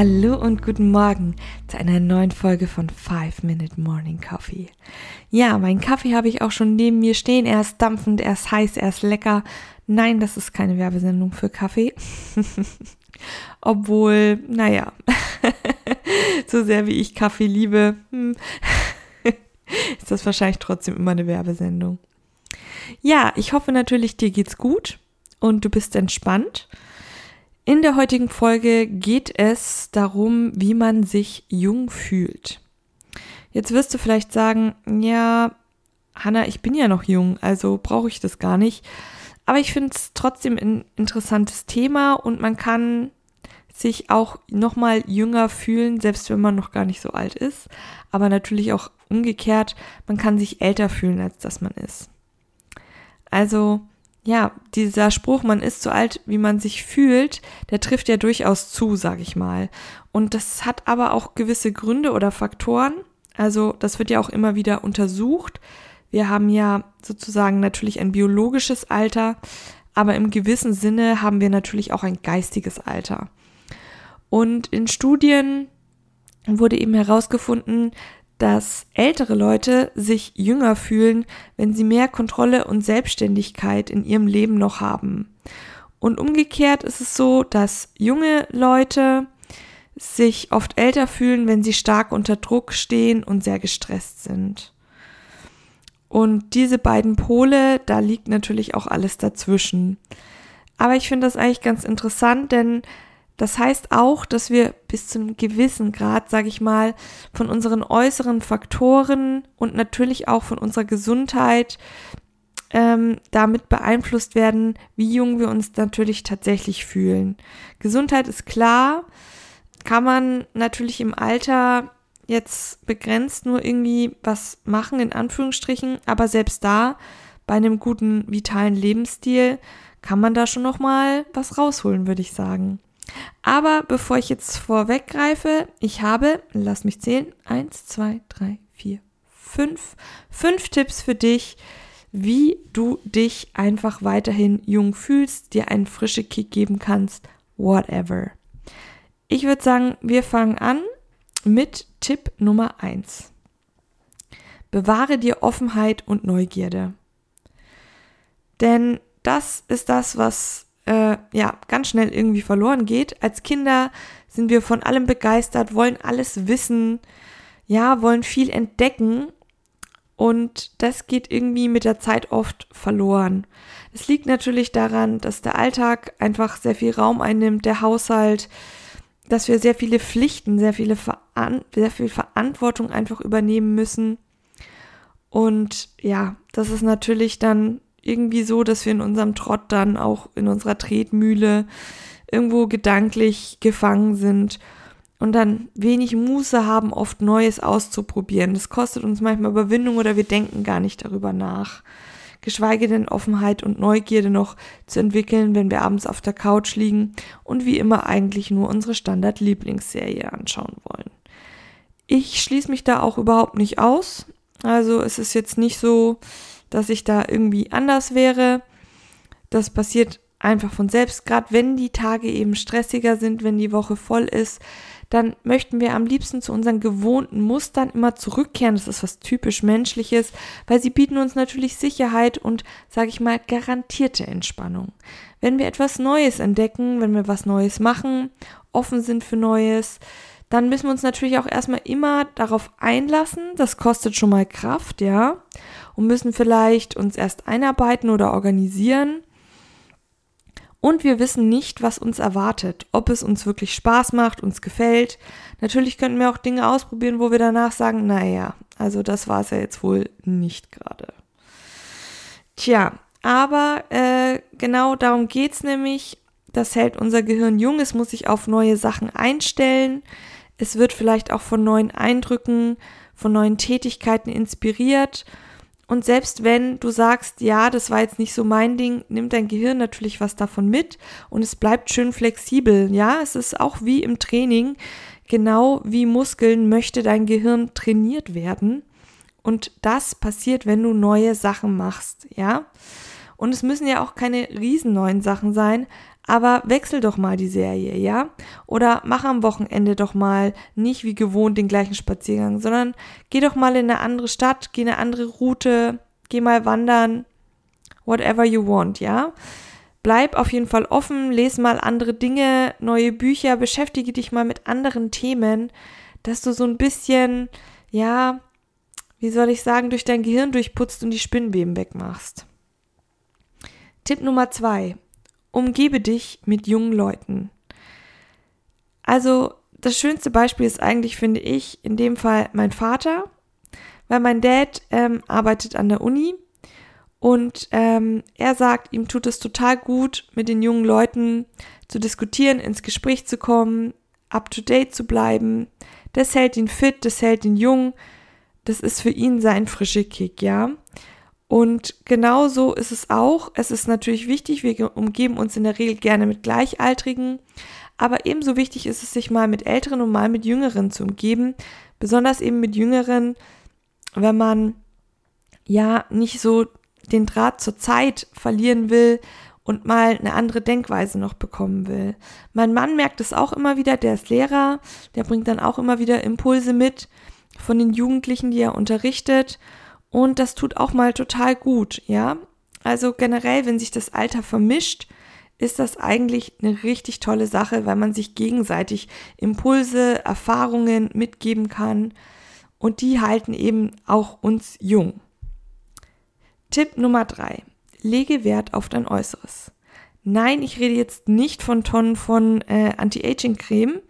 Hallo und guten Morgen zu einer neuen Folge von 5 Minute Morning Coffee. Ja, meinen Kaffee habe ich auch schon neben mir stehen. Er ist dampfend, er ist heiß, er ist lecker. Nein, das ist keine Werbesendung für Kaffee. Obwohl, naja, so sehr wie ich Kaffee liebe, hm, ist das wahrscheinlich trotzdem immer eine Werbesendung. Ja, ich hoffe natürlich, dir geht's gut und du bist entspannt. In der heutigen Folge geht es darum, wie man sich jung fühlt. Jetzt wirst du vielleicht sagen, ja, Hanna, ich bin ja noch jung, also brauche ich das gar nicht. Aber ich finde es trotzdem ein interessantes Thema und man kann sich auch nochmal jünger fühlen, selbst wenn man noch gar nicht so alt ist. Aber natürlich auch umgekehrt, man kann sich älter fühlen, als dass man ist. Also, ja, dieser Spruch, man ist so alt, wie man sich fühlt, der trifft ja durchaus zu, sag ich mal. Und das hat aber auch gewisse Gründe oder Faktoren. Also, das wird ja auch immer wieder untersucht. Wir haben ja sozusagen natürlich ein biologisches Alter, aber im gewissen Sinne haben wir natürlich auch ein geistiges Alter. Und in Studien wurde eben herausgefunden, dass ältere Leute sich jünger fühlen, wenn sie mehr Kontrolle und Selbstständigkeit in ihrem Leben noch haben. Und umgekehrt ist es so, dass junge Leute sich oft älter fühlen, wenn sie stark unter Druck stehen und sehr gestresst sind. Und diese beiden Pole, da liegt natürlich auch alles dazwischen. Aber ich finde das eigentlich ganz interessant, denn das heißt auch, dass wir bis zu einem gewissen Grad, sage ich mal, von unseren äußeren Faktoren und natürlich auch von unserer Gesundheit ähm, damit beeinflusst werden, wie jung wir uns natürlich tatsächlich fühlen. Gesundheit ist klar, kann man natürlich im Alter jetzt begrenzt nur irgendwie was machen, in Anführungsstrichen, aber selbst da, bei einem guten, vitalen Lebensstil, kann man da schon nochmal was rausholen, würde ich sagen. Aber bevor ich jetzt vorweggreife, ich habe, lass mich zählen, eins, zwei, drei, vier, fünf, fünf Tipps für dich, wie du dich einfach weiterhin jung fühlst, dir einen frischen Kick geben kannst, whatever. Ich würde sagen, wir fangen an mit Tipp Nummer 1. Bewahre dir Offenheit und Neugierde. Denn das ist das, was äh, ja ganz schnell irgendwie verloren geht. Als Kinder sind wir von allem begeistert, wollen alles wissen, ja, wollen viel entdecken und das geht irgendwie mit der Zeit oft verloren. Es liegt natürlich daran, dass der Alltag einfach sehr viel Raum einnimmt, der Haushalt, dass wir sehr viele Pflichten, sehr viele Veran sehr viel Verantwortung einfach übernehmen müssen. Und ja, das ist natürlich dann irgendwie so, dass wir in unserem Trott dann auch in unserer Tretmühle irgendwo gedanklich gefangen sind und dann wenig Muße haben, oft Neues auszuprobieren. Das kostet uns manchmal Überwindung oder wir denken gar nicht darüber nach geschweige denn Offenheit und Neugierde noch zu entwickeln, wenn wir abends auf der Couch liegen und wie immer eigentlich nur unsere Standard-Lieblingsserie anschauen wollen. Ich schließe mich da auch überhaupt nicht aus. Also es ist jetzt nicht so, dass ich da irgendwie anders wäre. Das passiert einfach von selbst, gerade wenn die Tage eben stressiger sind, wenn die Woche voll ist, dann möchten wir am liebsten zu unseren gewohnten Mustern immer zurückkehren. Das ist was typisch menschliches, weil sie bieten uns natürlich Sicherheit und, sage ich mal, garantierte Entspannung. Wenn wir etwas Neues entdecken, wenn wir was Neues machen, offen sind für Neues, dann müssen wir uns natürlich auch erstmal immer darauf einlassen. Das kostet schon mal Kraft, ja. Und müssen vielleicht uns erst einarbeiten oder organisieren. Und wir wissen nicht, was uns erwartet, ob es uns wirklich Spaß macht, uns gefällt. Natürlich könnten wir auch Dinge ausprobieren, wo wir danach sagen, naja, also das war es ja jetzt wohl nicht gerade. Tja, aber äh, genau darum geht's nämlich. Das hält unser Gehirn jung, es muss sich auf neue Sachen einstellen. Es wird vielleicht auch von neuen Eindrücken, von neuen Tätigkeiten inspiriert. Und selbst wenn du sagst, ja, das war jetzt nicht so mein Ding, nimmt dein Gehirn natürlich was davon mit und es bleibt schön flexibel. Ja, es ist auch wie im Training, genau wie Muskeln möchte dein Gehirn trainiert werden. Und das passiert, wenn du neue Sachen machst, ja. Und es müssen ja auch keine riesen neuen Sachen sein, aber wechsel doch mal die Serie, ja? Oder mach am Wochenende doch mal nicht wie gewohnt den gleichen Spaziergang, sondern geh doch mal in eine andere Stadt, geh eine andere Route, geh mal wandern, whatever you want, ja? Bleib auf jeden Fall offen, lese mal andere Dinge, neue Bücher, beschäftige dich mal mit anderen Themen, dass du so ein bisschen, ja, wie soll ich sagen, durch dein Gehirn durchputzt und die Spinnweben wegmachst. Tipp Nummer zwei. Umgebe dich mit jungen Leuten. Also, das schönste Beispiel ist eigentlich, finde ich, in dem Fall mein Vater, weil mein Dad ähm, arbeitet an der Uni und ähm, er sagt, ihm tut es total gut, mit den jungen Leuten zu diskutieren, ins Gespräch zu kommen, up to date zu bleiben. Das hält ihn fit, das hält ihn jung das ist für ihn sein frischer Kick, ja. Und genauso ist es auch. Es ist natürlich wichtig, wir umgeben uns in der Regel gerne mit Gleichaltrigen, aber ebenso wichtig ist es, sich mal mit Älteren und mal mit Jüngeren zu umgeben. Besonders eben mit Jüngeren, wenn man ja nicht so den Draht zur Zeit verlieren will und mal eine andere Denkweise noch bekommen will. Mein Mann merkt es auch immer wieder, der ist Lehrer, der bringt dann auch immer wieder Impulse mit von den Jugendlichen, die er unterrichtet. Und das tut auch mal total gut, ja. Also generell, wenn sich das Alter vermischt, ist das eigentlich eine richtig tolle Sache, weil man sich gegenseitig Impulse, Erfahrungen mitgeben kann. Und die halten eben auch uns jung. Tipp Nummer drei: Lege Wert auf dein Äußeres. Nein, ich rede jetzt nicht von Tonnen von äh, Anti-Aging-Creme.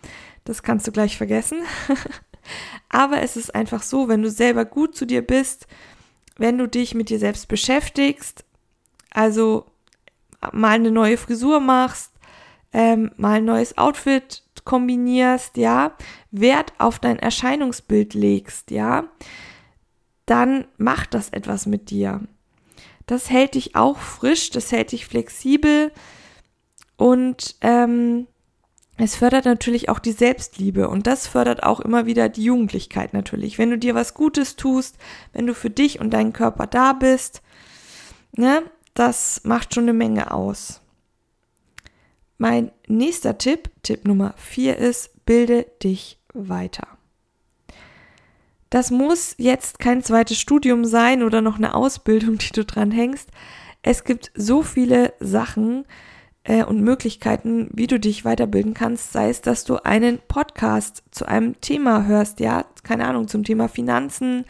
Das kannst du gleich vergessen. Aber es ist einfach so, wenn du selber gut zu dir bist, wenn du dich mit dir selbst beschäftigst, also mal eine neue Frisur machst, ähm, mal ein neues Outfit kombinierst, ja, Wert auf dein Erscheinungsbild legst, ja, dann macht das etwas mit dir. Das hält dich auch frisch, das hält dich flexibel und ähm, es fördert natürlich auch die Selbstliebe und das fördert auch immer wieder die Jugendlichkeit natürlich. Wenn du dir was Gutes tust, wenn du für dich und deinen Körper da bist, ne, das macht schon eine Menge aus. Mein nächster Tipp, Tipp Nummer vier ist, bilde dich weiter. Das muss jetzt kein zweites Studium sein oder noch eine Ausbildung, die du dran hängst. Es gibt so viele Sachen, äh, und Möglichkeiten, wie du dich weiterbilden kannst, sei es, dass du einen Podcast zu einem Thema hörst, ja, keine Ahnung, zum Thema Finanzen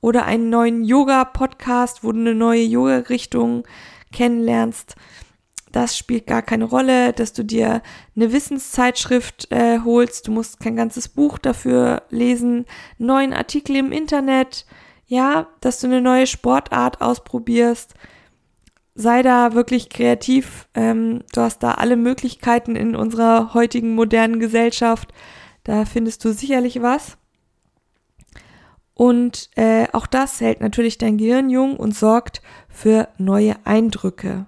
oder einen neuen Yoga-Podcast, wo du eine neue Yoga-Richtung kennenlernst. Das spielt gar keine Rolle, dass du dir eine Wissenszeitschrift äh, holst. Du musst kein ganzes Buch dafür lesen, neuen Artikel im Internet, ja, dass du eine neue Sportart ausprobierst sei da wirklich kreativ. Ähm, du hast da alle Möglichkeiten in unserer heutigen modernen Gesellschaft. Da findest du sicherlich was. Und äh, auch das hält natürlich dein Gehirn jung und sorgt für neue Eindrücke.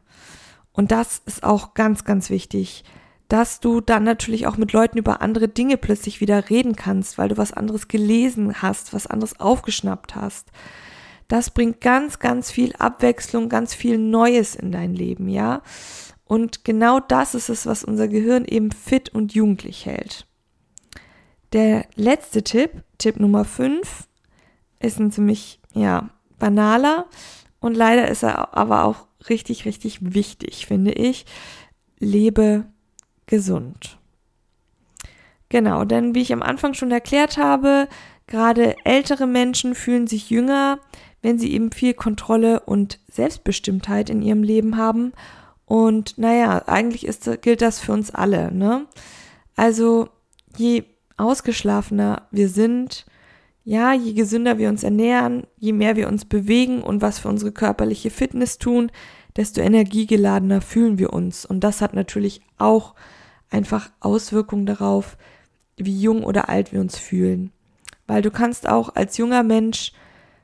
Und das ist auch ganz, ganz wichtig, dass du dann natürlich auch mit Leuten über andere Dinge plötzlich wieder reden kannst, weil du was anderes gelesen hast, was anderes aufgeschnappt hast. Das bringt ganz, ganz viel Abwechslung, ganz viel Neues in dein Leben, ja. Und genau das ist es, was unser Gehirn eben fit und jugendlich hält. Der letzte Tipp, Tipp Nummer 5, ist ein ziemlich, ja, banaler und leider ist er aber auch richtig, richtig wichtig, finde ich. Lebe gesund. Genau, denn wie ich am Anfang schon erklärt habe, gerade ältere Menschen fühlen sich jünger, wenn sie eben viel Kontrolle und Selbstbestimmtheit in ihrem Leben haben. Und naja, eigentlich ist, gilt das für uns alle. Ne? Also je ausgeschlafener wir sind, ja, je gesünder wir uns ernähren, je mehr wir uns bewegen und was für unsere körperliche Fitness tun, desto energiegeladener fühlen wir uns. Und das hat natürlich auch einfach Auswirkungen darauf, wie jung oder alt wir uns fühlen. Weil du kannst auch als junger Mensch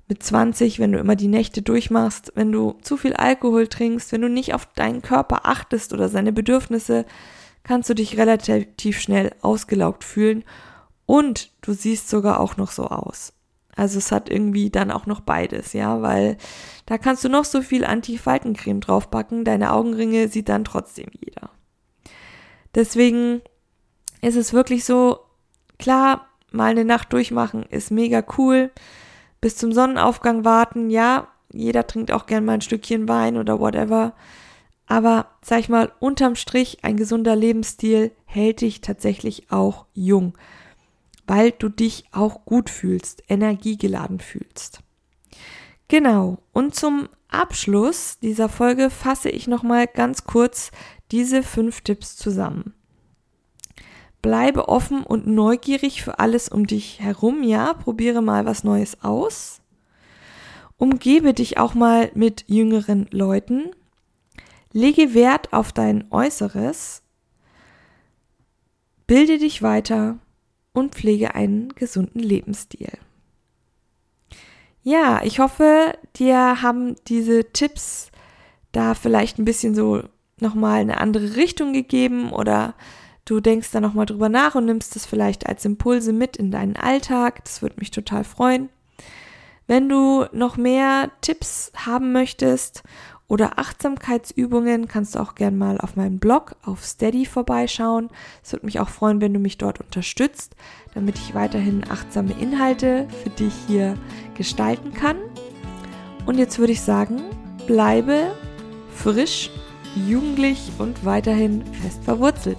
mit 20, wenn du immer die Nächte durchmachst, wenn du zu viel Alkohol trinkst, wenn du nicht auf deinen Körper achtest oder seine Bedürfnisse, kannst du dich relativ schnell ausgelaugt fühlen und du siehst sogar auch noch so aus. Also es hat irgendwie dann auch noch beides, ja, weil da kannst du noch so viel Anti-Faltencreme draufpacken, deine Augenringe sieht dann trotzdem jeder. Deswegen ist es wirklich so, klar, mal eine Nacht durchmachen ist mega cool. Bis zum Sonnenaufgang warten, ja, jeder trinkt auch gern mal ein Stückchen Wein oder whatever. Aber sag ich mal, unterm Strich ein gesunder Lebensstil hält dich tatsächlich auch jung, weil du dich auch gut fühlst, energiegeladen fühlst. Genau. Und zum Abschluss dieser Folge fasse ich nochmal ganz kurz diese fünf Tipps zusammen. Bleibe offen und neugierig für alles um dich herum, ja, probiere mal was Neues aus. Umgebe dich auch mal mit jüngeren Leuten. Lege Wert auf dein Äußeres. Bilde dich weiter und pflege einen gesunden Lebensstil. Ja, ich hoffe, dir haben diese Tipps da vielleicht ein bisschen so nochmal eine andere Richtung gegeben oder du denkst da nochmal drüber nach und nimmst es vielleicht als Impulse mit in deinen Alltag. Das würde mich total freuen. Wenn du noch mehr Tipps haben möchtest oder Achtsamkeitsübungen, kannst du auch gern mal auf meinem Blog auf Steady vorbeischauen. Es würde mich auch freuen, wenn du mich dort unterstützt, damit ich weiterhin achtsame Inhalte für dich hier gestalten kann. Und jetzt würde ich sagen, bleibe frisch, jugendlich und weiterhin fest verwurzelt.